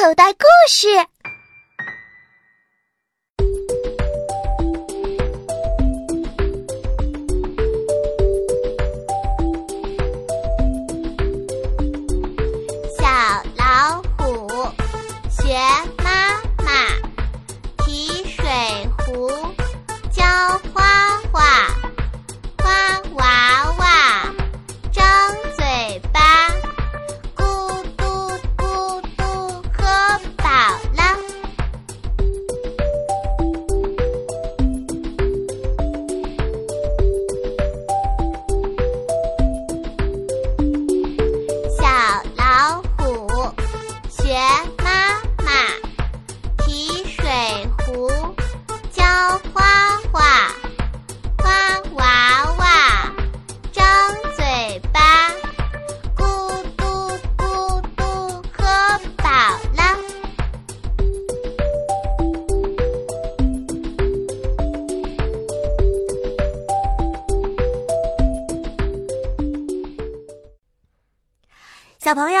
口袋故事。小老虎学学妈妈提水壶浇花花，花娃娃张嘴巴，咕嘟咕嘟喝饱了。小朋友，